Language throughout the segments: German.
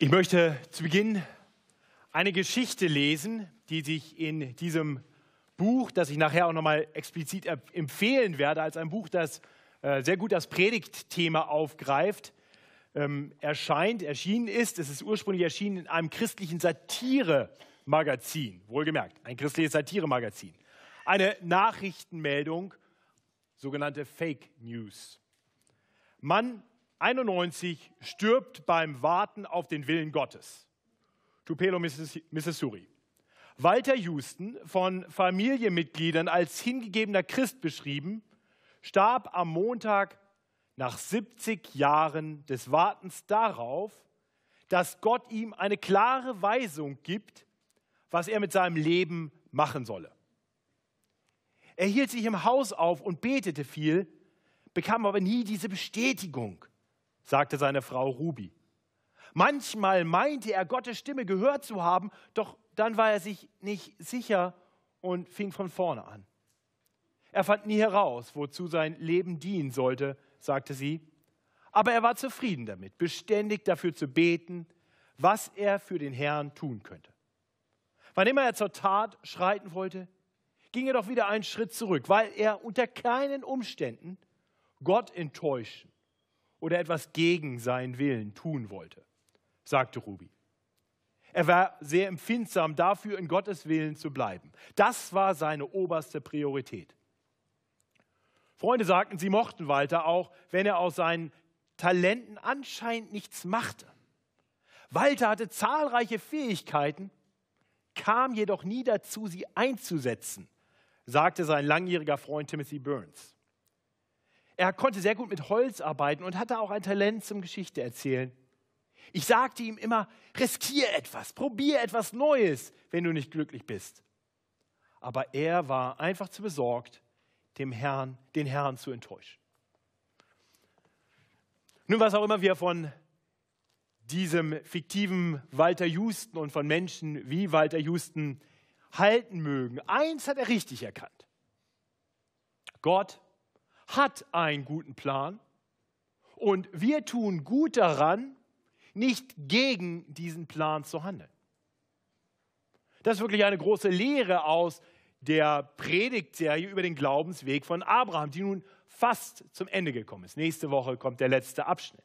Ich möchte zu Beginn eine Geschichte lesen, die sich in diesem Buch, das ich nachher auch nochmal explizit empfehlen werde, als ein Buch, das äh, sehr gut das Predigtthema aufgreift, ähm, erscheint, erschienen ist. Es ist ursprünglich erschienen in einem christlichen Satire-Magazin, wohlgemerkt, ein christliches Satire-Magazin. Eine Nachrichtenmeldung, sogenannte Fake News. Mann 91 stirbt beim Warten auf den Willen Gottes. Tupelo, Missouri. Walter Houston, von Familienmitgliedern als hingegebener Christ beschrieben, starb am Montag nach 70 Jahren des Wartens darauf, dass Gott ihm eine klare Weisung gibt, was er mit seinem Leben machen solle. Er hielt sich im Haus auf und betete viel, bekam aber nie diese Bestätigung sagte seine Frau Ruby. Manchmal meinte er, Gottes Stimme gehört zu haben, doch dann war er sich nicht sicher und fing von vorne an. Er fand nie heraus, wozu sein Leben dienen sollte, sagte sie, aber er war zufrieden damit, beständig dafür zu beten, was er für den Herrn tun könnte. Wann immer er zur Tat schreiten wollte, ging er doch wieder einen Schritt zurück, weil er unter keinen Umständen Gott enttäuschen oder etwas gegen seinen Willen tun wollte, sagte Ruby. Er war sehr empfindsam dafür, in Gottes Willen zu bleiben. Das war seine oberste Priorität. Freunde sagten, sie mochten Walter auch, wenn er aus seinen Talenten anscheinend nichts machte. Walter hatte zahlreiche Fähigkeiten, kam jedoch nie dazu, sie einzusetzen, sagte sein langjähriger Freund Timothy Burns. Er konnte sehr gut mit Holz arbeiten und hatte auch ein Talent zum Geschichte erzählen. Ich sagte ihm immer, riskier etwas, probier etwas Neues, wenn du nicht glücklich bist. Aber er war einfach zu besorgt, dem Herrn, den Herrn zu enttäuschen. Nun, was auch immer wir von diesem fiktiven Walter Houston und von Menschen wie Walter Houston halten mögen, eins hat er richtig erkannt. Gott hat einen guten Plan und wir tun gut daran, nicht gegen diesen Plan zu handeln. Das ist wirklich eine große Lehre aus der Predigtserie über den Glaubensweg von Abraham, die nun fast zum Ende gekommen ist. Nächste Woche kommt der letzte Abschnitt.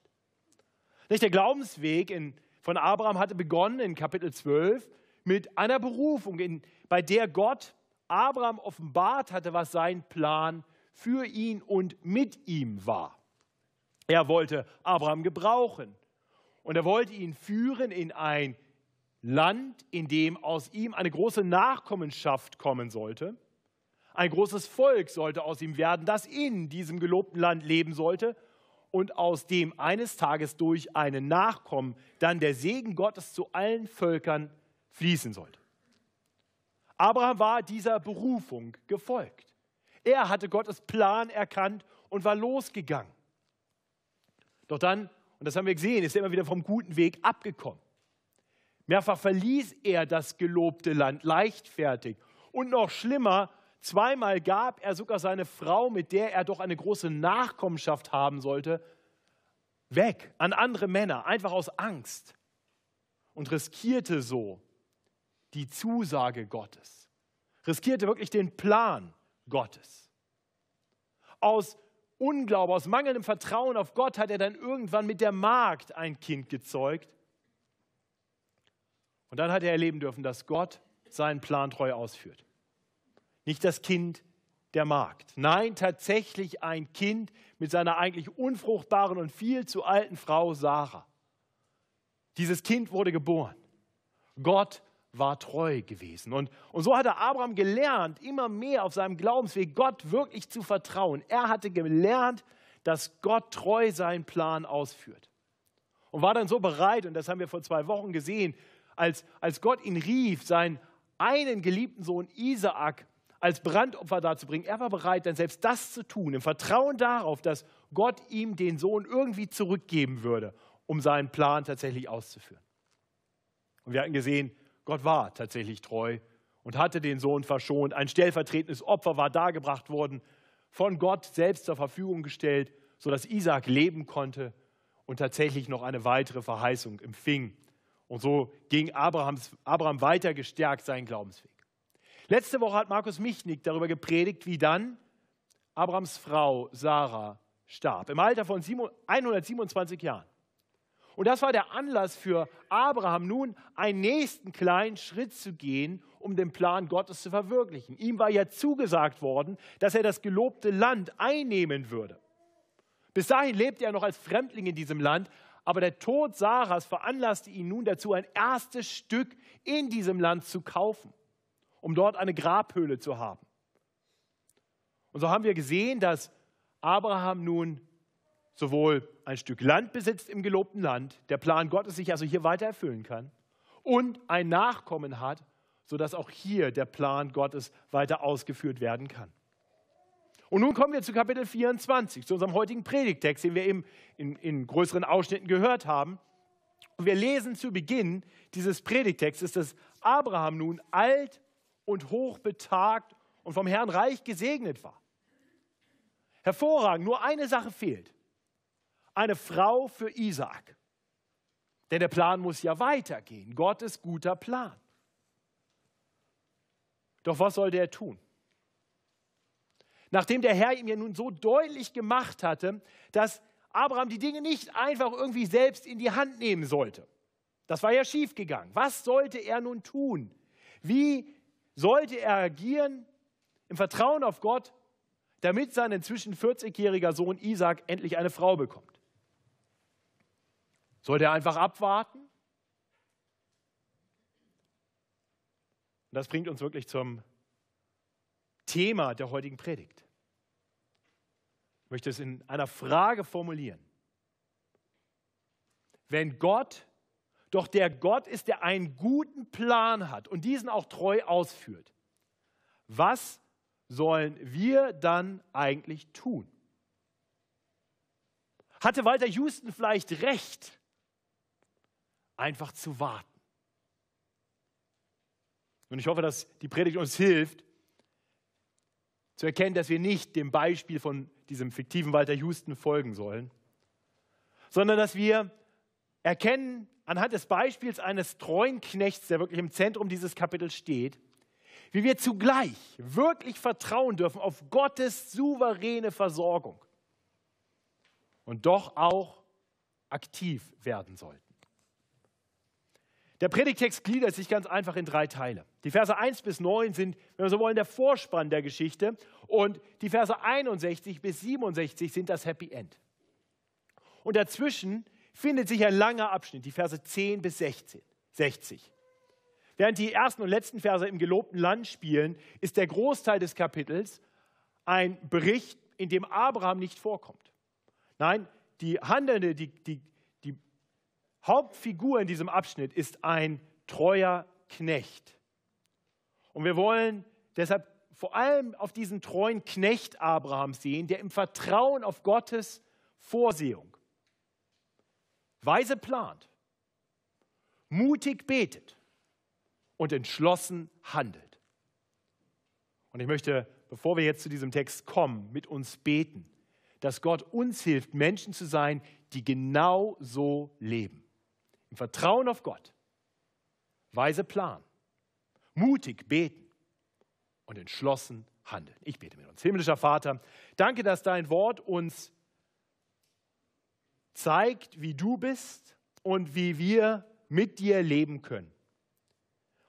Der Glaubensweg von Abraham hatte begonnen in Kapitel 12 mit einer Berufung, bei der Gott Abraham offenbart hatte, was sein Plan für ihn und mit ihm war. Er wollte Abraham gebrauchen und er wollte ihn führen in ein Land, in dem aus ihm eine große Nachkommenschaft kommen sollte. Ein großes Volk sollte aus ihm werden, das in diesem gelobten Land leben sollte und aus dem eines Tages durch einen Nachkommen dann der Segen Gottes zu allen Völkern fließen sollte. Abraham war dieser Berufung gefolgt. Er hatte Gottes Plan erkannt und war losgegangen. Doch dann, und das haben wir gesehen, ist er immer wieder vom guten Weg abgekommen. Mehrfach verließ er das gelobte Land leichtfertig. Und noch schlimmer, zweimal gab er sogar seine Frau, mit der er doch eine große Nachkommenschaft haben sollte, weg an andere Männer, einfach aus Angst. Und riskierte so die Zusage Gottes. Riskierte wirklich den Plan Gottes. Aus Unglaube, aus mangelndem Vertrauen auf Gott hat er dann irgendwann mit der Magd ein Kind gezeugt. Und dann hat er erleben dürfen, dass Gott seinen Plan treu ausführt. Nicht das Kind der Magd. Nein, tatsächlich ein Kind mit seiner eigentlich unfruchtbaren und viel zu alten Frau Sarah. Dieses Kind wurde geboren. Gott war treu gewesen. Und, und so hatte Abraham gelernt, immer mehr auf seinem Glaubensweg Gott wirklich zu vertrauen. Er hatte gelernt, dass Gott treu seinen Plan ausführt. Und war dann so bereit, und das haben wir vor zwei Wochen gesehen, als, als Gott ihn rief, seinen einen geliebten Sohn Isaak als Brandopfer darzubringen, er war bereit, dann selbst das zu tun, im Vertrauen darauf, dass Gott ihm den Sohn irgendwie zurückgeben würde, um seinen Plan tatsächlich auszuführen. Und wir hatten gesehen, Gott war tatsächlich treu und hatte den Sohn verschont. Ein stellvertretendes Opfer war dargebracht worden, von Gott selbst zur Verfügung gestellt, sodass Isaac leben konnte und tatsächlich noch eine weitere Verheißung empfing. Und so ging Abrahams, Abraham weiter gestärkt seinen Glaubensweg. Letzte Woche hat Markus Michnik darüber gepredigt, wie dann Abrahams Frau Sarah starb, im Alter von 127 Jahren. Und das war der Anlass für Abraham, nun einen nächsten kleinen Schritt zu gehen, um den Plan Gottes zu verwirklichen. Ihm war ja zugesagt worden, dass er das gelobte Land einnehmen würde. Bis dahin lebte er noch als Fremdling in diesem Land, aber der Tod Sarahs veranlasste ihn nun dazu, ein erstes Stück in diesem Land zu kaufen, um dort eine Grabhöhle zu haben. Und so haben wir gesehen, dass Abraham nun sowohl ein Stück Land besitzt im gelobten Land, der Plan Gottes sich also hier weiter erfüllen kann, und ein Nachkommen hat, sodass auch hier der Plan Gottes weiter ausgeführt werden kann. Und nun kommen wir zu Kapitel 24, zu unserem heutigen Predigtext, den wir eben in, in größeren Ausschnitten gehört haben. Und wir lesen zu Beginn dieses Predigtextes, dass Abraham nun alt und hochbetagt und vom Herrn reich gesegnet war. Hervorragend, nur eine Sache fehlt. Eine Frau für Isaak. Denn der Plan muss ja weitergehen. Gottes guter Plan. Doch was sollte er tun? Nachdem der Herr ihm ja nun so deutlich gemacht hatte, dass Abraham die Dinge nicht einfach irgendwie selbst in die Hand nehmen sollte. Das war ja schiefgegangen. Was sollte er nun tun? Wie sollte er agieren im Vertrauen auf Gott, damit sein inzwischen 40-jähriger Sohn Isaac endlich eine Frau bekommt? Sollte er einfach abwarten? Und das bringt uns wirklich zum Thema der heutigen Predigt. Ich möchte es in einer Frage formulieren. Wenn Gott doch der Gott ist, der einen guten Plan hat und diesen auch treu ausführt, was sollen wir dann eigentlich tun? Hatte Walter Houston vielleicht recht, einfach zu warten? Und ich hoffe, dass die Predigt uns hilft, zu erkennen, dass wir nicht dem Beispiel von diesem fiktiven Walter Houston folgen sollen, sondern dass wir erkennen, anhand des Beispiels eines treuen Knechts, der wirklich im Zentrum dieses Kapitels steht, wie wir zugleich wirklich vertrauen dürfen auf Gottes souveräne Versorgung und doch auch aktiv werden sollten. Der Predigtext gliedert sich ganz einfach in drei Teile. Die Verse 1 bis 9 sind, wenn wir so wollen, der Vorspann der Geschichte und die Verse 61 bis 67 sind das Happy End. Und dazwischen findet sich ein langer Abschnitt, die Verse 10 bis 16, 60. Während die ersten und letzten Verse im gelobten Land spielen, ist der Großteil des Kapitels ein Bericht, in dem Abraham nicht vorkommt. Nein, die Handelnde, die, die, Hauptfigur in diesem Abschnitt ist ein treuer Knecht. Und wir wollen deshalb vor allem auf diesen treuen Knecht Abraham sehen, der im Vertrauen auf Gottes Vorsehung weise plant, mutig betet und entschlossen handelt. Und ich möchte, bevor wir jetzt zu diesem Text kommen, mit uns beten, dass Gott uns hilft, Menschen zu sein, die genau so leben im Vertrauen auf Gott, weise Plan, mutig beten und entschlossen handeln. Ich bete mit uns. Himmlischer Vater, danke, dass dein Wort uns zeigt, wie du bist und wie wir mit dir leben können.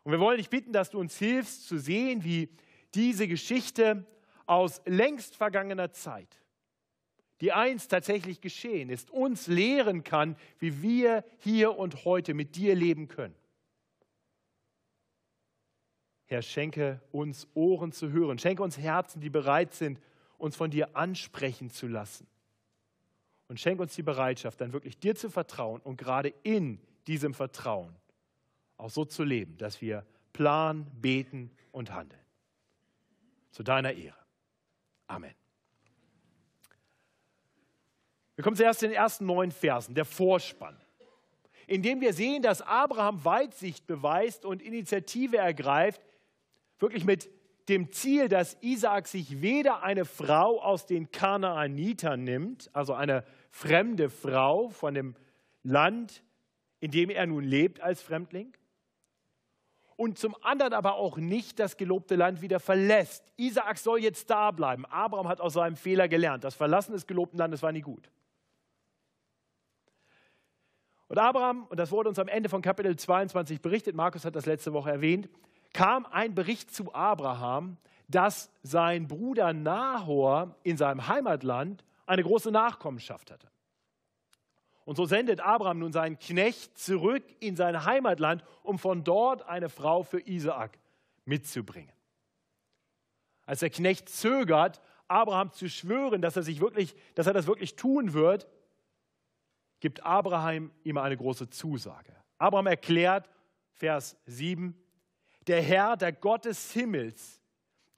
Und wir wollen dich bitten, dass du uns hilfst zu sehen, wie diese Geschichte aus längst vergangener Zeit die einst tatsächlich geschehen ist, uns lehren kann, wie wir hier und heute mit dir leben können. Herr, schenke uns Ohren zu hören, schenke uns Herzen, die bereit sind, uns von dir ansprechen zu lassen. Und schenke uns die Bereitschaft, dann wirklich dir zu vertrauen und gerade in diesem Vertrauen auch so zu leben, dass wir planen, beten und handeln. Zu deiner Ehre. Amen. Wir kommen zuerst zu den ersten neun Versen, der Vorspann, in dem wir sehen, dass Abraham Weitsicht beweist und Initiative ergreift, wirklich mit dem Ziel, dass Isaak sich weder eine Frau aus den Kanaanitern nimmt, also eine fremde Frau von dem Land, in dem er nun lebt als Fremdling. Und zum anderen aber auch nicht das gelobte Land wieder verlässt. Isaak soll jetzt da bleiben. Abraham hat aus seinem Fehler gelernt. Das Verlassen des gelobten Landes war nie gut. Und Abraham, und das wurde uns am Ende von Kapitel 22 berichtet, Markus hat das letzte Woche erwähnt, kam ein Bericht zu Abraham, dass sein Bruder Nahor in seinem Heimatland eine große Nachkommenschaft hatte. Und so sendet Abraham nun seinen Knecht zurück in sein Heimatland, um von dort eine Frau für Isaak mitzubringen. Als der Knecht zögert, Abraham zu schwören, dass er, sich wirklich, dass er das wirklich tun wird, gibt Abraham ihm eine große Zusage. Abraham erklärt, Vers 7, der Herr, der Gott des Himmels,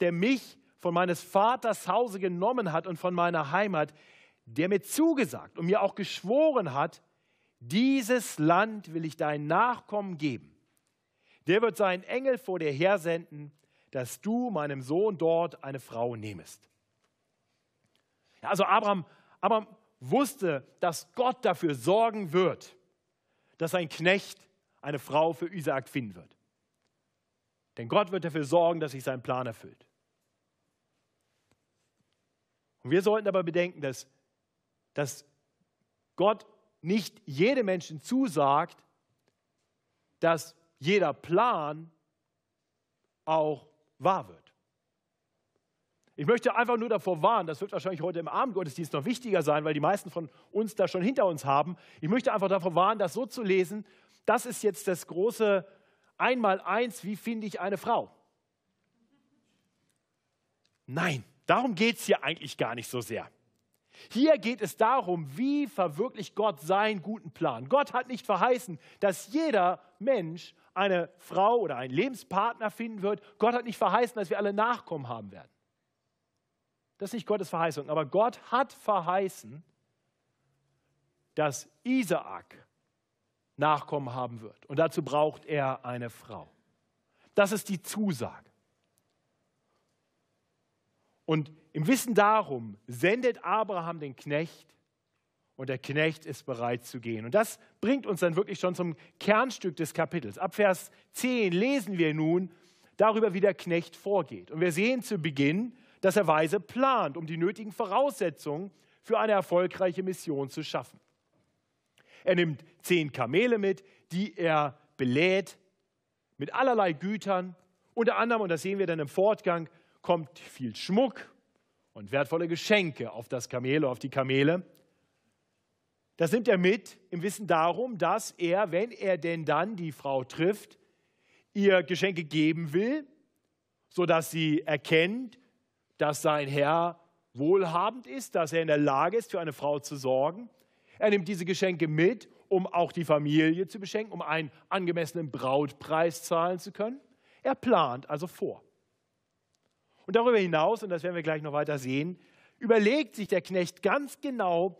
der mich von meines Vaters Hause genommen hat und von meiner Heimat, der mir zugesagt und mir auch geschworen hat, dieses Land will ich deinen Nachkommen geben. Der wird seinen Engel vor dir hersenden, dass du meinem Sohn dort eine Frau nehmest. Ja, also Abraham, Abraham wusste, dass Gott dafür sorgen wird, dass sein Knecht eine Frau für Isaak finden wird. Denn Gott wird dafür sorgen, dass sich sein Plan erfüllt. Und wir sollten aber bedenken, dass, dass Gott nicht jedem Menschen zusagt, dass jeder Plan auch wahr wird. Ich möchte einfach nur davor warnen, das wird wahrscheinlich heute im Abendgottesdienst noch wichtiger sein, weil die meisten von uns das schon hinter uns haben. Ich möchte einfach davor warnen, das so zu lesen, das ist jetzt das große Einmaleins, wie finde ich eine Frau? Nein, darum geht es hier eigentlich gar nicht so sehr. Hier geht es darum, wie verwirklicht Gott seinen guten Plan. Gott hat nicht verheißen, dass jeder Mensch eine Frau oder einen Lebenspartner finden wird. Gott hat nicht verheißen, dass wir alle Nachkommen haben werden. Das ist nicht Gottes Verheißung, aber Gott hat verheißen, dass Isaak Nachkommen haben wird. Und dazu braucht er eine Frau. Das ist die Zusage. Und im Wissen darum sendet Abraham den Knecht und der Knecht ist bereit zu gehen. Und das bringt uns dann wirklich schon zum Kernstück des Kapitels. Ab Vers 10 lesen wir nun darüber, wie der Knecht vorgeht. Und wir sehen zu Beginn, dass er weise plant, um die nötigen Voraussetzungen für eine erfolgreiche Mission zu schaffen. Er nimmt zehn Kamele mit, die er belädt mit allerlei Gütern. Unter anderem, und das sehen wir dann im Fortgang, kommt viel Schmuck und wertvolle Geschenke auf das Kamel, auf die Kamele. Das nimmt er mit im Wissen darum, dass er, wenn er denn dann die Frau trifft, ihr Geschenke geben will, sodass sie erkennt, dass sein Herr wohlhabend ist, dass er in der Lage ist, für eine Frau zu sorgen. Er nimmt diese Geschenke mit, um auch die Familie zu beschenken, um einen angemessenen Brautpreis zahlen zu können. Er plant also vor. Und darüber hinaus, und das werden wir gleich noch weiter sehen, überlegt sich der Knecht ganz genau,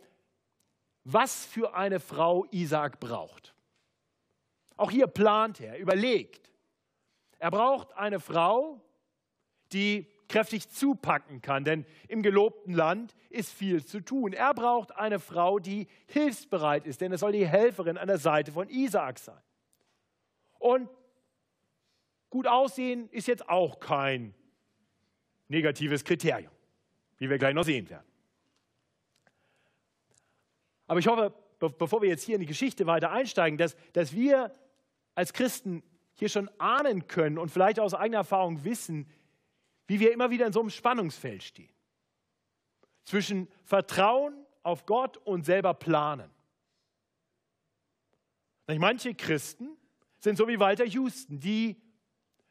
was für eine Frau Isaac braucht. Auch hier plant er, überlegt. Er braucht eine Frau, die kräftig zupacken kann, denn im gelobten Land ist viel zu tun. Er braucht eine Frau, die hilfsbereit ist, denn es soll die Helferin an der Seite von Isaak sein. Und gut aussehen ist jetzt auch kein negatives Kriterium, wie wir gleich noch sehen werden. Aber ich hoffe, bevor wir jetzt hier in die Geschichte weiter einsteigen, dass, dass wir als Christen hier schon ahnen können und vielleicht aus eigener Erfahrung wissen, wie wir immer wieder in so einem Spannungsfeld stehen. Zwischen Vertrauen auf Gott und selber planen. Manche Christen sind so wie Walter Houston, die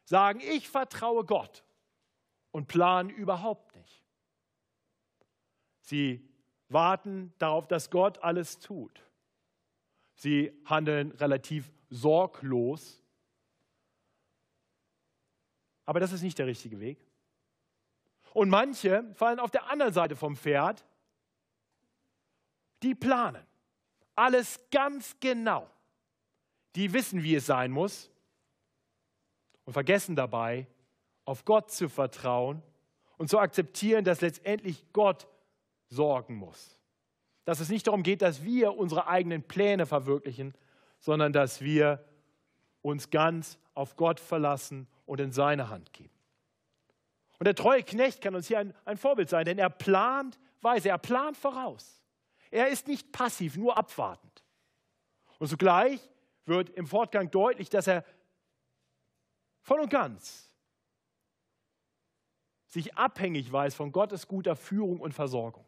sagen, ich vertraue Gott und planen überhaupt nicht. Sie warten darauf, dass Gott alles tut. Sie handeln relativ sorglos. Aber das ist nicht der richtige Weg. Und manche fallen auf der anderen Seite vom Pferd. Die planen alles ganz genau. Die wissen, wie es sein muss und vergessen dabei, auf Gott zu vertrauen und zu akzeptieren, dass letztendlich Gott sorgen muss. Dass es nicht darum geht, dass wir unsere eigenen Pläne verwirklichen, sondern dass wir uns ganz auf Gott verlassen und in seine Hand geben. Und der treue Knecht kann uns hier ein, ein Vorbild sein, denn er plant weise, er plant voraus. Er ist nicht passiv, nur abwartend. Und zugleich wird im Fortgang deutlich, dass er voll und ganz sich abhängig weiß von Gottes guter Führung und Versorgung.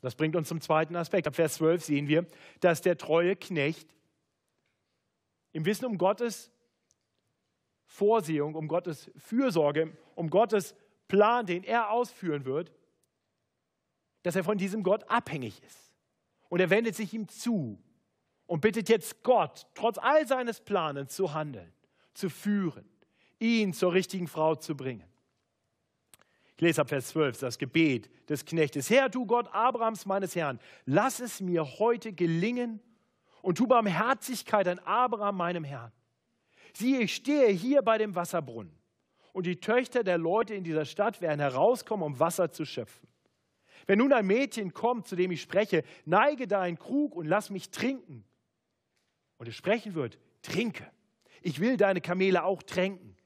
Das bringt uns zum zweiten Aspekt. Ab Vers 12 sehen wir, dass der treue Knecht im Wissen um Gottes Vorsehung, um Gottes Fürsorge, um Gottes Plan, den er ausführen wird, dass er von diesem Gott abhängig ist. Und er wendet sich ihm zu und bittet jetzt Gott, trotz all seines Planens zu handeln, zu führen, ihn zur richtigen Frau zu bringen. Ich lese ab Vers 12 das Gebet des Knechtes. Herr, du Gott Abrahams, meines Herrn, lass es mir heute gelingen und tu Barmherzigkeit an Abraham, meinem Herrn. Siehe, ich stehe hier bei dem Wasserbrunnen und die Töchter der Leute in dieser Stadt werden herauskommen, um Wasser zu schöpfen. Wenn nun ein Mädchen kommt, zu dem ich spreche, neige deinen Krug und lass mich trinken und es sprechen wird, trinke. Ich will deine Kamele auch tränken.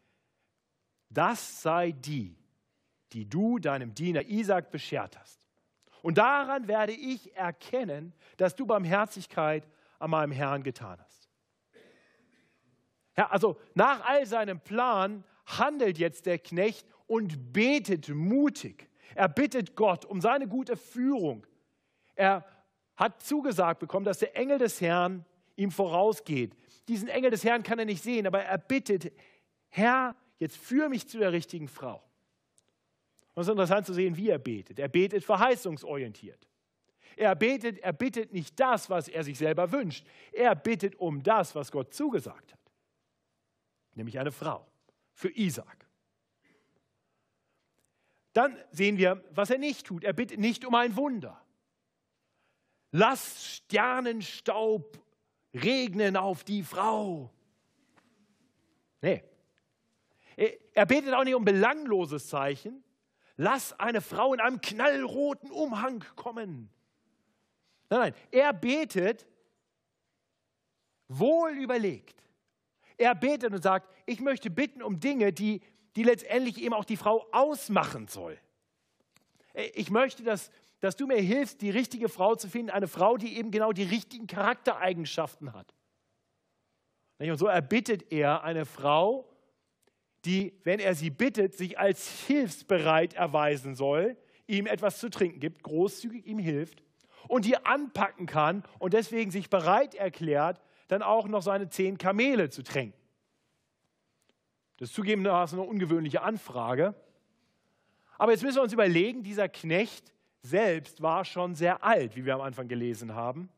Das sei die, die du deinem Diener Isaac beschert hast. Und daran werde ich erkennen, dass du Barmherzigkeit an meinem Herrn getan hast. Ja, also nach all seinem Plan handelt jetzt der Knecht und betet mutig. Er bittet Gott um seine gute Führung. Er hat zugesagt bekommen, dass der Engel des Herrn ihm vorausgeht. Diesen Engel des Herrn kann er nicht sehen, aber er bittet, Herr, jetzt führe mich zu der richtigen Frau. Und es ist interessant zu sehen, wie er betet. Er betet verheißungsorientiert. Er betet, er bittet nicht das, was er sich selber wünscht. Er bittet um das, was Gott zugesagt hat. Nämlich eine Frau für Isaac. Dann sehen wir, was er nicht tut. Er bittet nicht um ein Wunder. Lass Sternenstaub regnen auf die Frau. Nee. Er betet auch nicht um belangloses Zeichen. Lass eine Frau in einem knallroten Umhang kommen. Nein, nein, er betet wohl überlegt. Er betet und sagt, ich möchte bitten um Dinge, die, die letztendlich eben auch die Frau ausmachen soll. Ich möchte, dass, dass du mir hilfst, die richtige Frau zu finden, eine Frau, die eben genau die richtigen Charaktereigenschaften hat. Und so erbittet er eine Frau, die, wenn er sie bittet, sich als hilfsbereit erweisen soll, ihm etwas zu trinken gibt, großzügig ihm hilft und die anpacken kann und deswegen sich bereit erklärt, dann auch noch seine zehn Kamele zu tränken. Das ist zugegebenermaßen eine ungewöhnliche Anfrage. Aber jetzt müssen wir uns überlegen, dieser Knecht selbst war schon sehr alt, wie wir am Anfang gelesen haben.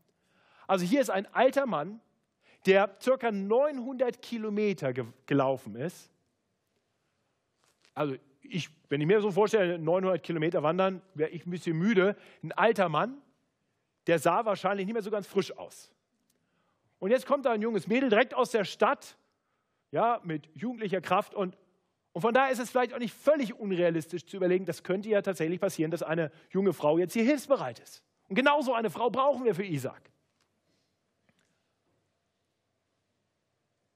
Also hier ist ein alter Mann, der circa 900 Kilometer ge gelaufen ist. Also ich, wenn ich mir so vorstelle, 900 Kilometer wandern, wäre ich ein bisschen müde. Ein alter Mann, der sah wahrscheinlich nicht mehr so ganz frisch aus. Und jetzt kommt da ein junges Mädel direkt aus der Stadt, ja, mit jugendlicher Kraft und und von daher ist es vielleicht auch nicht völlig unrealistisch zu überlegen, das könnte ja tatsächlich passieren, dass eine junge Frau jetzt hier hilfsbereit ist. Und genau so eine Frau brauchen wir für Isaac.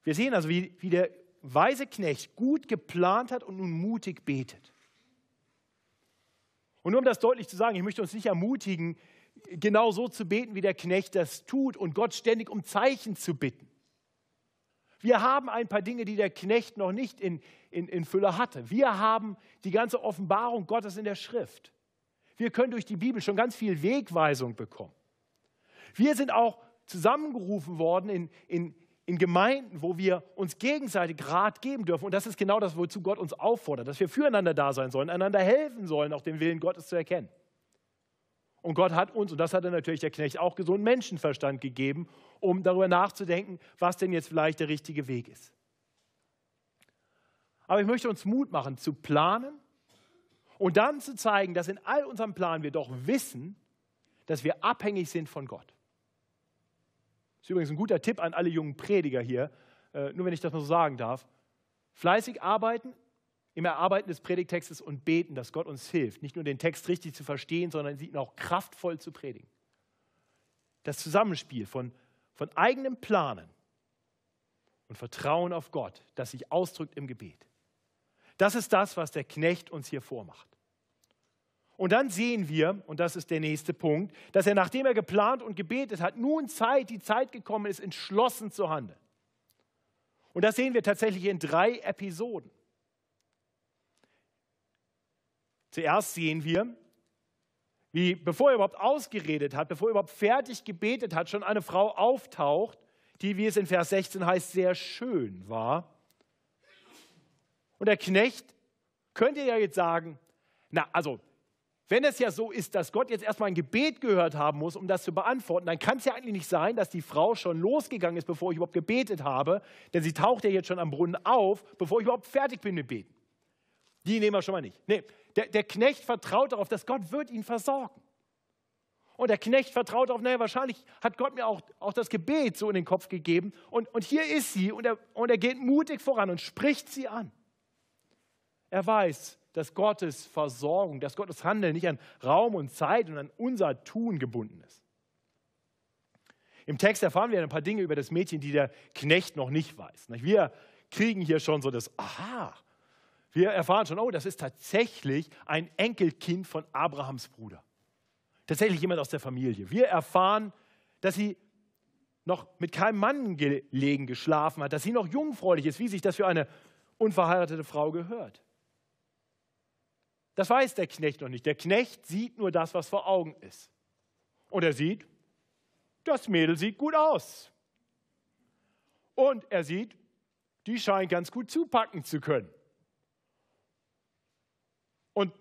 Wir sehen also, wie, wie der weise Knecht gut geplant hat und nun mutig betet. Und nur um das deutlich zu sagen, ich möchte uns nicht ermutigen, genau so zu beten, wie der Knecht das tut und Gott ständig um Zeichen zu bitten. Wir haben ein paar Dinge, die der Knecht noch nicht in, in, in Fülle hatte. Wir haben die ganze Offenbarung Gottes in der Schrift. Wir können durch die Bibel schon ganz viel Wegweisung bekommen. Wir sind auch zusammengerufen worden in, in, in Gemeinden, wo wir uns gegenseitig Rat geben dürfen. Und das ist genau das, wozu Gott uns auffordert, dass wir füreinander da sein sollen, einander helfen sollen, auch den Willen Gottes zu erkennen. Und Gott hat uns, und das hat er natürlich der Knecht auch gesunden Menschenverstand gegeben, um darüber nachzudenken, was denn jetzt vielleicht der richtige Weg ist. Aber ich möchte uns Mut machen, zu planen und dann zu zeigen, dass in all unserem Plan wir doch wissen, dass wir abhängig sind von Gott. Das ist übrigens ein guter Tipp an alle jungen Prediger hier, äh, nur wenn ich das mal so sagen darf. Fleißig arbeiten, im Erarbeiten des Predigtextes und beten, dass Gott uns hilft, nicht nur den Text richtig zu verstehen, sondern ihn auch kraftvoll zu predigen. Das Zusammenspiel von, von eigenem Planen und Vertrauen auf Gott, das sich ausdrückt im Gebet. Das ist das, was der Knecht uns hier vormacht. Und dann sehen wir, und das ist der nächste Punkt, dass er, nachdem er geplant und gebetet hat, nun Zeit, die Zeit gekommen ist, entschlossen zu handeln. Und das sehen wir tatsächlich in drei Episoden. Zuerst sehen wir, wie bevor er überhaupt ausgeredet hat, bevor er überhaupt fertig gebetet hat, schon eine Frau auftaucht, die, wie es in Vers 16 heißt, sehr schön war. Und der Knecht könnte ja jetzt sagen, na, also, wenn es ja so ist, dass Gott jetzt erstmal ein Gebet gehört haben muss, um das zu beantworten, dann kann es ja eigentlich nicht sein, dass die Frau schon losgegangen ist, bevor ich überhaupt gebetet habe, denn sie taucht ja jetzt schon am Brunnen auf, bevor ich überhaupt fertig bin mit Beten. Die nehmen wir schon mal nicht. Nee, der, der Knecht vertraut darauf, dass Gott wird ihn versorgen. Und der Knecht vertraut darauf, naja, wahrscheinlich hat Gott mir auch, auch das Gebet so in den Kopf gegeben. Und, und hier ist sie und er, und er geht mutig voran und spricht sie an. Er weiß, dass Gottes Versorgung, dass Gottes Handeln nicht an Raum und Zeit und an unser Tun gebunden ist. Im Text erfahren wir ein paar Dinge über das Mädchen, die der Knecht noch nicht weiß. Wir kriegen hier schon so das Aha. Wir erfahren schon, oh, das ist tatsächlich ein Enkelkind von Abrahams Bruder. Tatsächlich jemand aus der Familie. Wir erfahren, dass sie noch mit keinem Mann gelegen geschlafen hat, dass sie noch jungfräulich ist, wie sich das für eine unverheiratete Frau gehört. Das weiß der Knecht noch nicht. Der Knecht sieht nur das, was vor Augen ist. Und er sieht, das Mädel sieht gut aus. Und er sieht, die scheint ganz gut zupacken zu können. Und,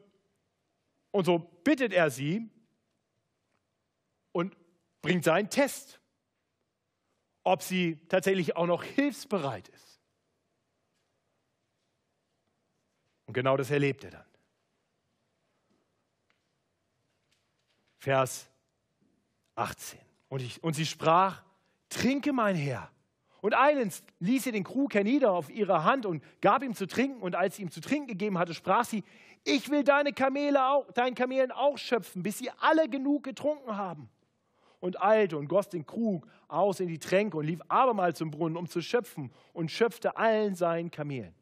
und so bittet er sie und bringt seinen Test, ob sie tatsächlich auch noch hilfsbereit ist. Und genau das erlebt er dann. Vers 18. Und, ich, und sie sprach, trinke mein Herr. Und eilends ließ sie den Krug hernieder auf ihre Hand und gab ihm zu trinken. Und als sie ihm zu trinken gegeben hatte, sprach sie, ich will deine Kamele auch, deinen Kamelen auch schöpfen, bis sie alle genug getrunken haben. Und eilte und goss den Krug aus in die Tränke und lief abermals zum Brunnen, um zu schöpfen und schöpfte allen seinen Kamelen.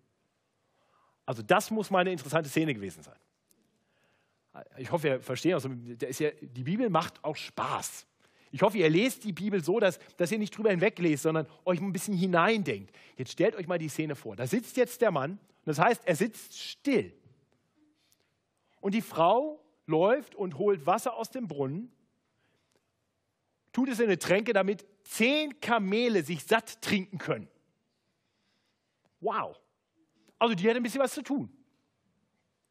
Also das muss mal eine interessante Szene gewesen sein. Ich hoffe, ihr versteht, also, ja, die Bibel macht auch Spaß. Ich hoffe, ihr lest die Bibel so, dass, dass ihr nicht drüber hinweglest, sondern euch ein bisschen hineindenkt. Jetzt stellt euch mal die Szene vor. Da sitzt jetzt der Mann, das heißt, er sitzt still. Und die Frau läuft und holt Wasser aus dem Brunnen, tut es in eine Tränke, damit zehn Kamele sich satt trinken können. Wow. Also die hat ein bisschen was zu tun.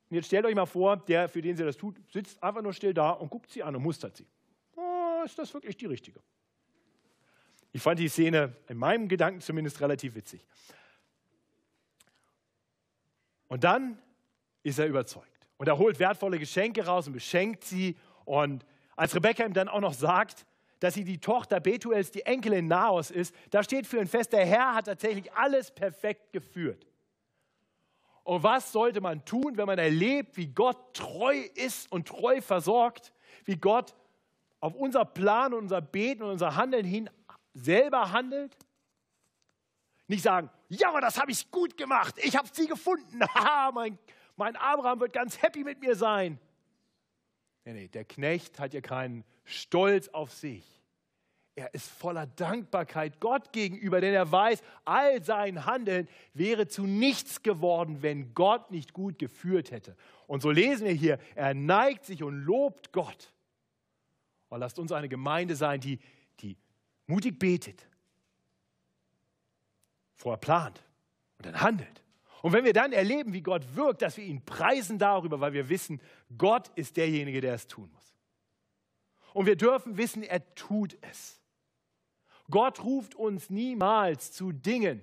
Und jetzt stellt euch mal vor, der, für den sie das tut, sitzt einfach nur still da und guckt sie an und mustert sie. Ist das wirklich die richtige? Ich fand die Szene in meinem Gedanken zumindest relativ witzig. Und dann ist er überzeugt. Und er holt wertvolle Geschenke raus und beschenkt sie. Und als Rebecca ihm dann auch noch sagt, dass sie die Tochter Betuels, die Enkelin Naos ist, da steht für ihn fest, der Herr hat tatsächlich alles perfekt geführt. Und was sollte man tun, wenn man erlebt, wie Gott treu ist und treu versorgt, wie Gott auf unser Plan und unser Beten und unser Handeln hin selber handelt? Nicht sagen, ja, aber das habe ich gut gemacht, ich habe sie gefunden, haha, mein, mein Abraham wird ganz happy mit mir sein. Nee, nee, der Knecht hat ja keinen Stolz auf sich. Er ist voller Dankbarkeit Gott gegenüber, denn er weiß, all sein Handeln wäre zu nichts geworden, wenn Gott nicht gut geführt hätte. Und so lesen wir hier, er neigt sich und lobt Gott. Und lasst uns eine Gemeinde sein, die, die mutig betet, vorher plant und dann handelt. Und wenn wir dann erleben, wie Gott wirkt, dass wir ihn preisen darüber, weil wir wissen, Gott ist derjenige, der es tun muss. Und wir dürfen wissen, er tut es. Gott ruft uns niemals zu Dingen,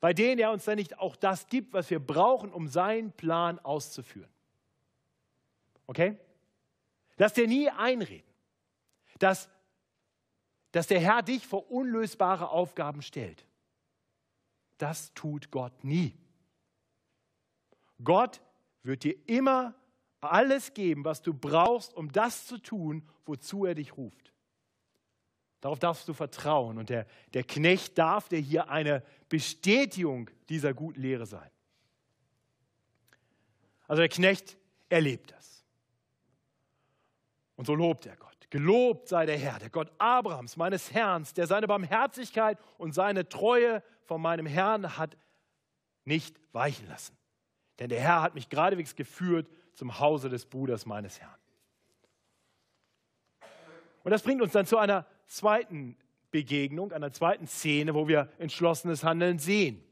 bei denen er uns dann nicht auch das gibt, was wir brauchen, um seinen Plan auszuführen. Okay? Lass dir nie einreden, dass, dass der Herr dich vor unlösbare Aufgaben stellt. Das tut Gott nie. Gott wird dir immer alles geben, was du brauchst, um das zu tun, wozu er dich ruft. Darauf darfst du vertrauen. Und der, der Knecht darf dir hier eine Bestätigung dieser guten Lehre sein. Also der Knecht erlebt das. Und so lobt er Gott. Gelobt sei der Herr, der Gott Abrahams, meines Herrn, der seine Barmherzigkeit und seine Treue von meinem Herrn hat nicht weichen lassen. Denn der Herr hat mich geradewegs geführt zum Hause des Bruders meines Herrn. Und das bringt uns dann zu einer zweiten Begegnung, einer zweiten Szene, wo wir entschlossenes Handeln sehen.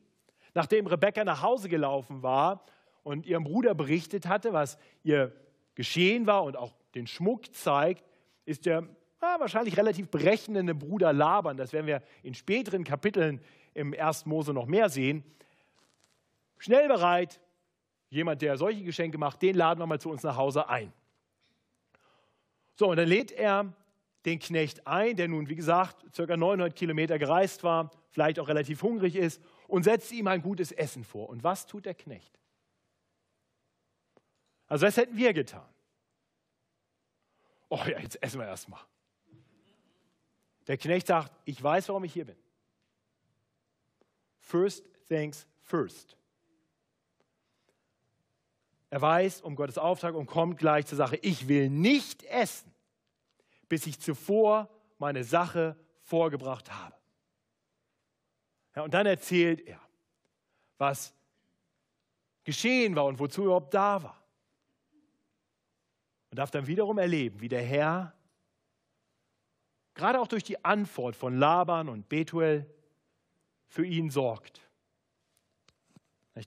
Nachdem Rebekka nach Hause gelaufen war und ihrem Bruder berichtet hatte, was ihr geschehen war und auch den Schmuck zeigt, ist der ja, wahrscheinlich relativ berechnende Bruder Laban, das werden wir in späteren Kapiteln im 1. Mose noch mehr sehen, schnell bereit, jemand, der solche Geschenke macht, den laden wir mal zu uns nach Hause ein. So, und dann lädt er den Knecht ein, der nun, wie gesagt, ca. 900 Kilometer gereist war, vielleicht auch relativ hungrig ist, und setzt ihm ein gutes Essen vor. Und was tut der Knecht? Also, was hätten wir getan? Oh ja, jetzt essen wir erstmal. Der Knecht sagt, ich weiß, warum ich hier bin. First things first. Er weiß um Gottes Auftrag und kommt gleich zur Sache. Ich will nicht essen, bis ich zuvor meine Sache vorgebracht habe. Ja, und dann erzählt er, was geschehen war und wozu er überhaupt da war. Und darf dann wiederum erleben, wie der Herr, gerade auch durch die Antwort von Laban und Betuel, für ihn sorgt.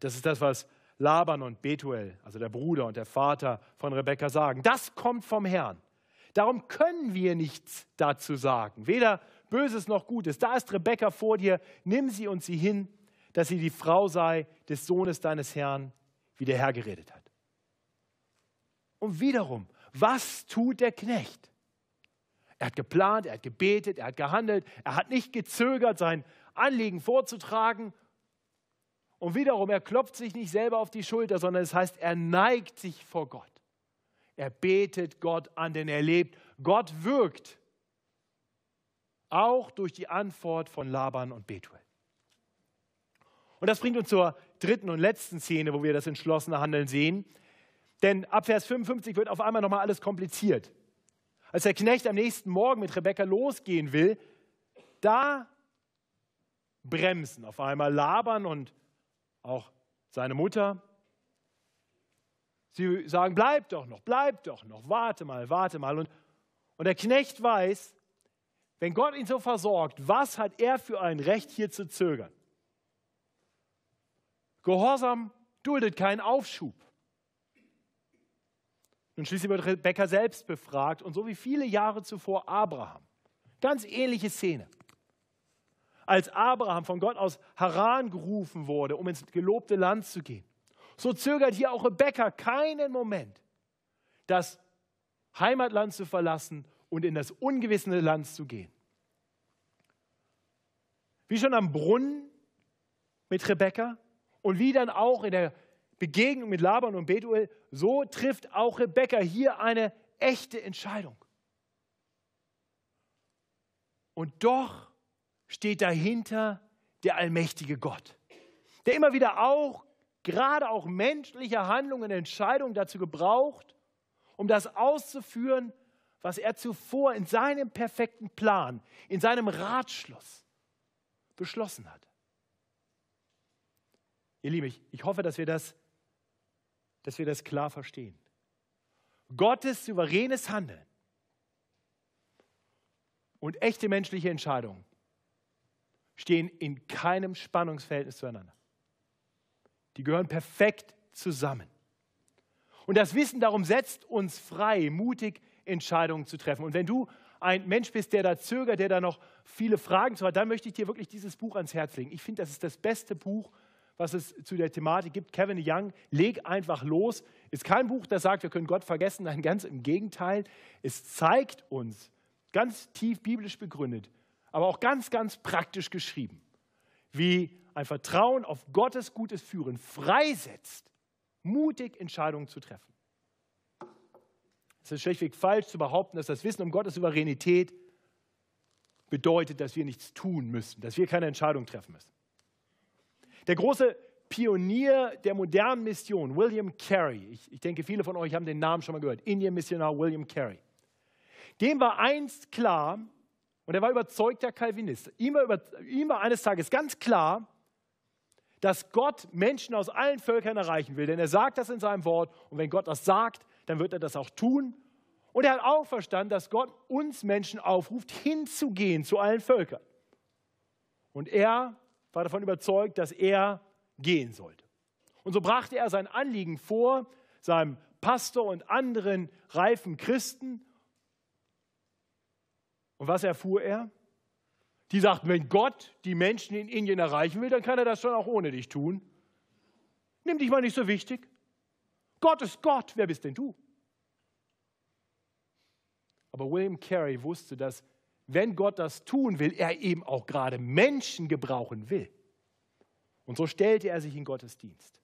Das ist das, was Laban und Betuel, also der Bruder und der Vater von Rebekka, sagen. Das kommt vom Herrn. Darum können wir nichts dazu sagen, weder Böses noch Gutes. Da ist Rebekka vor dir, nimm sie und sie hin, dass sie die Frau sei des Sohnes deines Herrn, wie der Herr geredet hat. Und wiederum, was tut der Knecht? Er hat geplant, er hat gebetet, er hat gehandelt, er hat nicht gezögert, sein Anliegen vorzutragen. Und wiederum, er klopft sich nicht selber auf die Schulter, sondern es heißt, er neigt sich vor Gott. Er betet Gott an, denn er lebt. Gott wirkt. Auch durch die Antwort von Laban und Betuel. Und das bringt uns zur dritten und letzten Szene, wo wir das entschlossene Handeln sehen. Denn ab Vers 55 wird auf einmal nochmal alles kompliziert. Als der Knecht am nächsten Morgen mit Rebekka losgehen will, da bremsen auf einmal Laban und auch seine Mutter Sie sagen, bleib doch noch, bleib doch noch, warte mal, warte mal. Und, und der Knecht weiß, wenn Gott ihn so versorgt, was hat er für ein Recht, hier zu zögern? Gehorsam duldet keinen Aufschub. Und schließlich wird Rebekka selbst befragt und so wie viele Jahre zuvor Abraham. Ganz ähnliche Szene. Als Abraham von Gott aus Haran gerufen wurde, um ins gelobte Land zu gehen, so zögert hier auch Rebekka keinen Moment, das Heimatland zu verlassen und in das ungewisse Land zu gehen. Wie schon am Brunnen mit Rebekka und wie dann auch in der Begegnung mit Laban und Betuel, so trifft auch Rebekka hier eine echte Entscheidung. Und doch steht dahinter der allmächtige Gott, der immer wieder auch gerade auch menschliche Handlungen, Entscheidungen dazu gebraucht, um das auszuführen, was er zuvor in seinem perfekten Plan, in seinem Ratschluss beschlossen hat. Ihr Lieben, ich hoffe, dass wir, das, dass wir das klar verstehen. Gottes souveränes Handeln und echte menschliche Entscheidungen stehen in keinem Spannungsverhältnis zueinander. Die gehören perfekt zusammen. Und das Wissen darum setzt uns frei, mutig Entscheidungen zu treffen. Und wenn du ein Mensch bist, der da zögert, der da noch viele Fragen zu hat, dann möchte ich dir wirklich dieses Buch ans Herz legen. Ich finde, das ist das beste Buch, was es zu der Thematik gibt. Kevin Young, leg einfach los. Ist kein Buch, das sagt, wir können Gott vergessen. Nein, ganz im Gegenteil. Es zeigt uns, ganz tief biblisch begründet, aber auch ganz, ganz praktisch geschrieben, wie ein Vertrauen auf Gottes gutes Führen freisetzt, mutig Entscheidungen zu treffen. Es ist schlichtweg falsch zu behaupten, dass das Wissen um Gottes Souveränität bedeutet, dass wir nichts tun müssen, dass wir keine Entscheidung treffen müssen. Der große Pionier der modernen Mission, William Carey, ich, ich denke, viele von euch haben den Namen schon mal gehört, Indien-Missionar William Carey. Dem war einst klar, und er war überzeugter Calvinist, ihm war, über, ihm war eines Tages ganz klar, dass Gott Menschen aus allen Völkern erreichen will. Denn er sagt das in seinem Wort und wenn Gott das sagt, dann wird er das auch tun. Und er hat auch verstanden, dass Gott uns Menschen aufruft, hinzugehen zu allen Völkern. Und er war davon überzeugt, dass er gehen sollte. Und so brachte er sein Anliegen vor, seinem Pastor und anderen reifen Christen. Und was erfuhr er? Die sagten, wenn Gott die Menschen in Indien erreichen will, dann kann er das schon auch ohne dich tun. Nimm dich mal nicht so wichtig. Gott ist Gott, wer bist denn du? Aber William Carey wusste, dass wenn Gott das tun will, er eben auch gerade Menschen gebrauchen will. Und so stellte er sich in Gottes Dienst.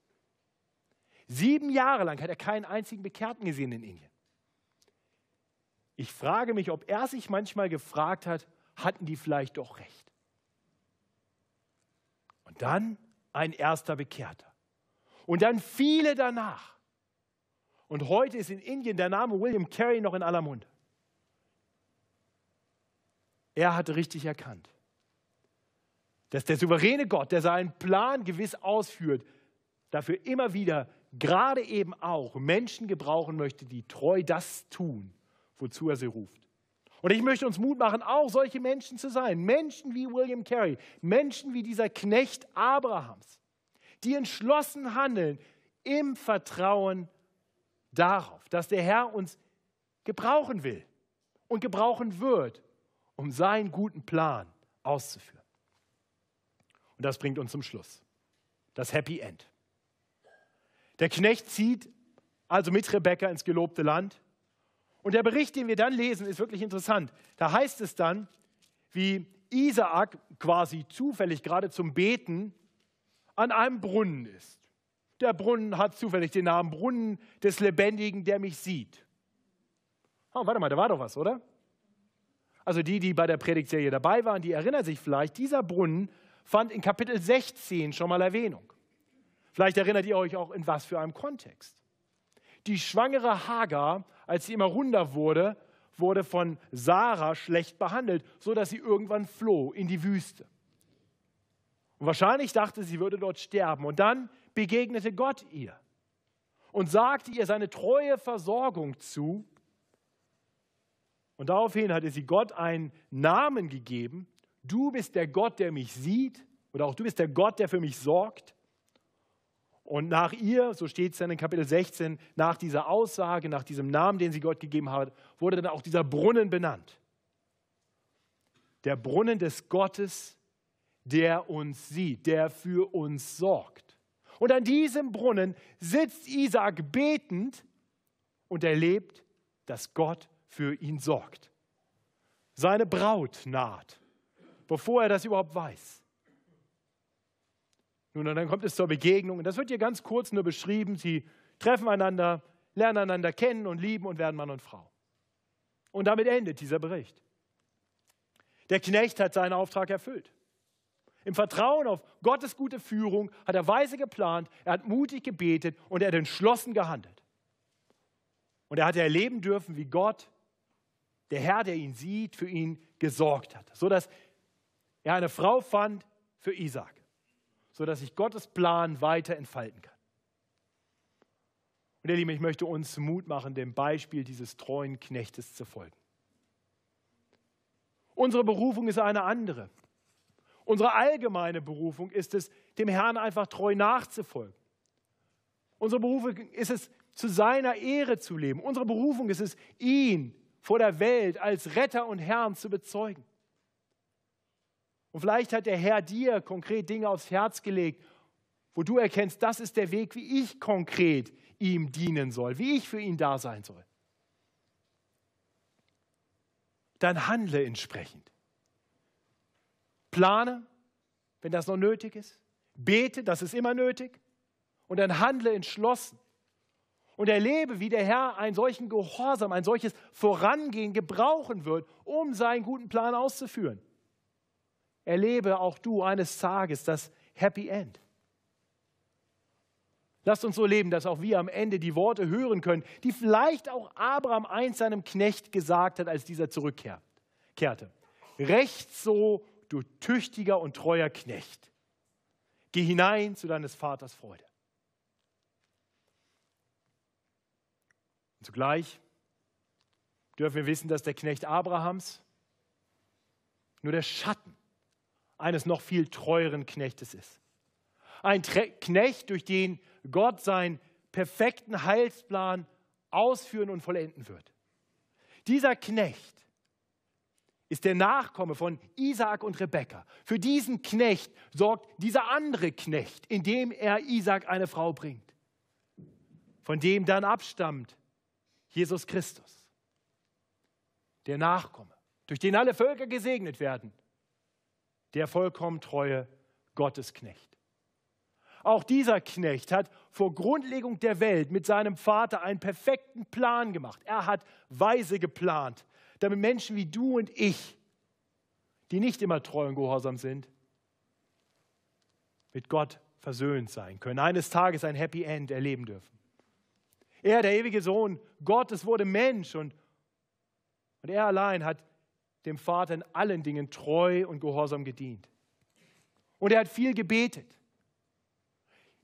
Sieben Jahre lang hat er keinen einzigen Bekehrten gesehen in Indien. Ich frage mich, ob er sich manchmal gefragt hat, hatten die vielleicht doch recht. Und dann ein erster Bekehrter. Und dann viele danach. Und heute ist in Indien der Name William Carey noch in aller Munde. Er hatte richtig erkannt, dass der souveräne Gott, der seinen Plan gewiss ausführt, dafür immer wieder gerade eben auch Menschen gebrauchen möchte, die treu das tun, wozu er sie ruft. Und ich möchte uns Mut machen, auch solche Menschen zu sein. Menschen wie William Carey, Menschen wie dieser Knecht Abrahams, die entschlossen handeln im Vertrauen darauf, dass der Herr uns gebrauchen will und gebrauchen wird, um seinen guten Plan auszuführen. Und das bringt uns zum Schluss. Das Happy End. Der Knecht zieht also mit Rebekka ins gelobte Land und der Bericht, den wir dann lesen, ist wirklich interessant. Da heißt es dann, wie Isaak quasi zufällig gerade zum Beten an einem Brunnen ist. Der Brunnen hat zufällig den Namen Brunnen des Lebendigen, der mich sieht. Oh, warte mal, da war doch was, oder? Also die, die bei der Predigtserie dabei waren, die erinnern sich vielleicht, dieser Brunnen fand in Kapitel 16 schon mal Erwähnung. Vielleicht erinnert ihr euch auch in was für einem Kontext. Die schwangere Hagar, als sie immer runder wurde, wurde von Sarah schlecht behandelt, sodass sie irgendwann floh in die Wüste. Und wahrscheinlich dachte sie, würde dort sterben. Und dann begegnete Gott ihr und sagte ihr seine treue Versorgung zu. Und daraufhin hatte sie Gott einen Namen gegeben. Du bist der Gott, der mich sieht, oder auch du bist der Gott, der für mich sorgt. Und nach ihr, so steht es dann in Kapitel 16, nach dieser Aussage, nach diesem Namen, den sie Gott gegeben hat, wurde dann auch dieser Brunnen benannt. Der Brunnen des Gottes, der uns sieht, der für uns sorgt. Und an diesem Brunnen sitzt Isaac betend und erlebt, dass Gott für ihn sorgt. Seine Braut naht, bevor er das überhaupt weiß. Nun, und dann kommt es zur Begegnung. Und das wird hier ganz kurz nur beschrieben. Sie treffen einander, lernen einander kennen und lieben und werden Mann und Frau. Und damit endet dieser Bericht. Der Knecht hat seinen Auftrag erfüllt. Im Vertrauen auf Gottes gute Führung hat er weise geplant, er hat mutig gebetet und er hat entschlossen gehandelt. Und er hat erleben dürfen, wie Gott, der Herr, der ihn sieht, für ihn gesorgt hat, sodass er eine Frau fand für Isaac sodass sich Gottes Plan weiter entfalten kann. Und ihr Lieben, ich möchte uns Mut machen, dem Beispiel dieses treuen Knechtes zu folgen. Unsere Berufung ist eine andere. Unsere allgemeine Berufung ist es, dem Herrn einfach treu nachzufolgen. Unsere Berufung ist es, zu seiner Ehre zu leben. Unsere Berufung ist es, ihn vor der Welt als Retter und Herrn zu bezeugen. Und vielleicht hat der Herr dir konkret Dinge aufs Herz gelegt, wo du erkennst, das ist der Weg, wie ich konkret ihm dienen soll, wie ich für ihn da sein soll. Dann handle entsprechend. Plane, wenn das noch nötig ist. Bete, das ist immer nötig. Und dann handle entschlossen. Und erlebe, wie der Herr einen solchen Gehorsam, ein solches Vorangehen gebrauchen wird, um seinen guten Plan auszuführen. erlebe auch du eines Tages das Happy End. Lasst uns so leben, dass auch wir am Ende die Worte hören können, die vielleicht auch Abraham einst seinem Knecht gesagt hat, als dieser zurückkehrte. Recht so, du tüchtiger und treuer Knecht. Geh hinein zu deines Vaters Freude. Zugleich dürfen wir wissen, dass der Knecht Abrahams nur der Schatten eines noch viel treueren Knechtes ist. Ein Knecht, durch den Gott seinen perfekten Heilsplan ausführen und vollenden wird. Dieser Knecht ist der Nachkomme von Isaak und Rebekka. Für diesen Knecht sorgt dieser andere Knecht, indem er Isaak eine Frau bringt, von dem dann abstammt Jesus Christus, der Nachkomme, durch den alle Völker gesegnet werden, der vollkommen treue Gottesknecht. Auch dieser Knecht hat vor Grundlegung der Welt mit seinem Vater einen perfekten Plan gemacht. Er hat weise geplant, damit Menschen wie du und ich, die nicht immer treu und gehorsam sind, mit Gott versöhnt sein können, eines Tages ein Happy End erleben dürfen. Er, der ewige Sohn Gottes, wurde Mensch und, und er allein hat dem Vater in allen Dingen treu und gehorsam gedient. Und er hat viel gebetet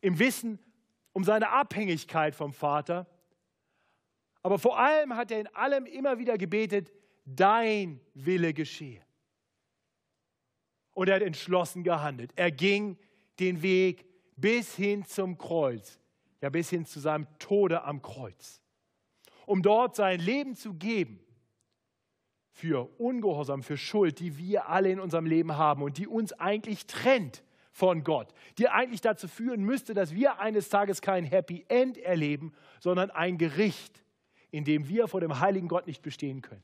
im Wissen um seine Abhängigkeit vom Vater. Aber vor allem hat er in allem immer wieder gebetet, dein Wille geschehe. Und er hat entschlossen gehandelt. Er ging den Weg bis hin zum Kreuz, ja bis hin zu seinem Tode am Kreuz, um dort sein Leben zu geben für Ungehorsam, für Schuld, die wir alle in unserem Leben haben und die uns eigentlich trennt von Gott, die eigentlich dazu führen müsste, dass wir eines Tages kein Happy End erleben, sondern ein Gericht, in dem wir vor dem heiligen Gott nicht bestehen können.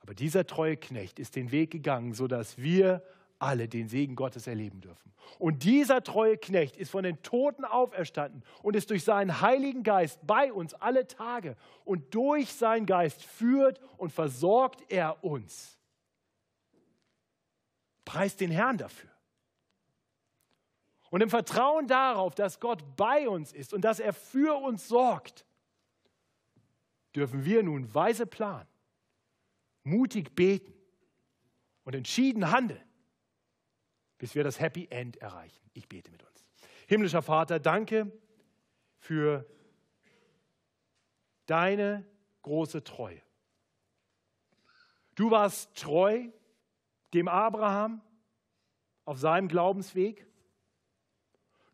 Aber dieser treue Knecht ist den Weg gegangen, sodass wir alle den Segen Gottes erleben dürfen. Und dieser treue Knecht ist von den Toten auferstanden und ist durch seinen Heiligen Geist bei uns alle Tage. Und durch seinen Geist führt und versorgt er uns. Preist den Herrn dafür. Und im Vertrauen darauf, dass Gott bei uns ist und dass er für uns sorgt, dürfen wir nun weise planen, mutig beten und entschieden handeln, bis wir das Happy End erreichen. Ich bete mit uns. Himmlischer Vater, danke für deine große Treue. Du warst treu dem Abraham auf seinem Glaubensweg.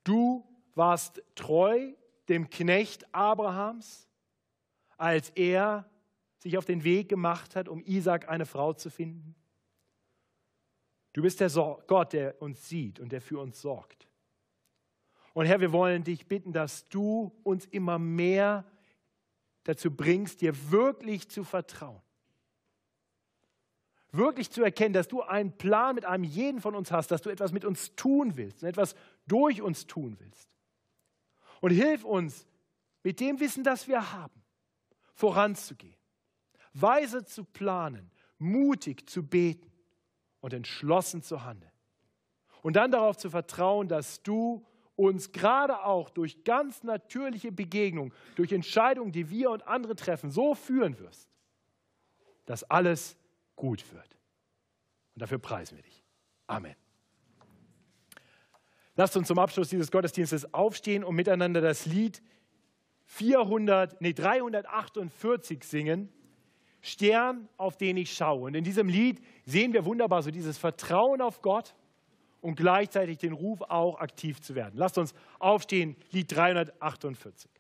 Du warst treu dem Knecht Abrahams, als er sich auf den Weg gemacht hat, um Isaac eine Frau zu finden. Du bist der Gott, der uns sieht und der für uns sorgt. Und Herr, wir wollen dich bitten, dass du uns immer mehr dazu bringst, dir wirklich zu vertrauen wirklich zu erkennen, dass du einen Plan mit einem jeden von uns hast, dass du etwas mit uns tun willst und etwas durch uns tun willst. Und hilf uns, mit dem Wissen, das wir haben, voranzugehen, weise zu planen, mutig zu beten und entschlossen zu handeln. Und dann darauf zu vertrauen, dass du uns gerade auch durch ganz natürliche Begegnungen, durch Entscheidungen, die wir und andere treffen, so führen wirst, dass alles gut wird. Und dafür preisen wir dich. Amen. Lasst uns zum Abschluss dieses Gottesdienstes aufstehen und miteinander das Lied 400, nee, 348 singen. Stern, auf den ich schaue. Und in diesem Lied sehen wir wunderbar so dieses Vertrauen auf Gott und gleichzeitig den Ruf auch aktiv zu werden. Lasst uns aufstehen, Lied 348.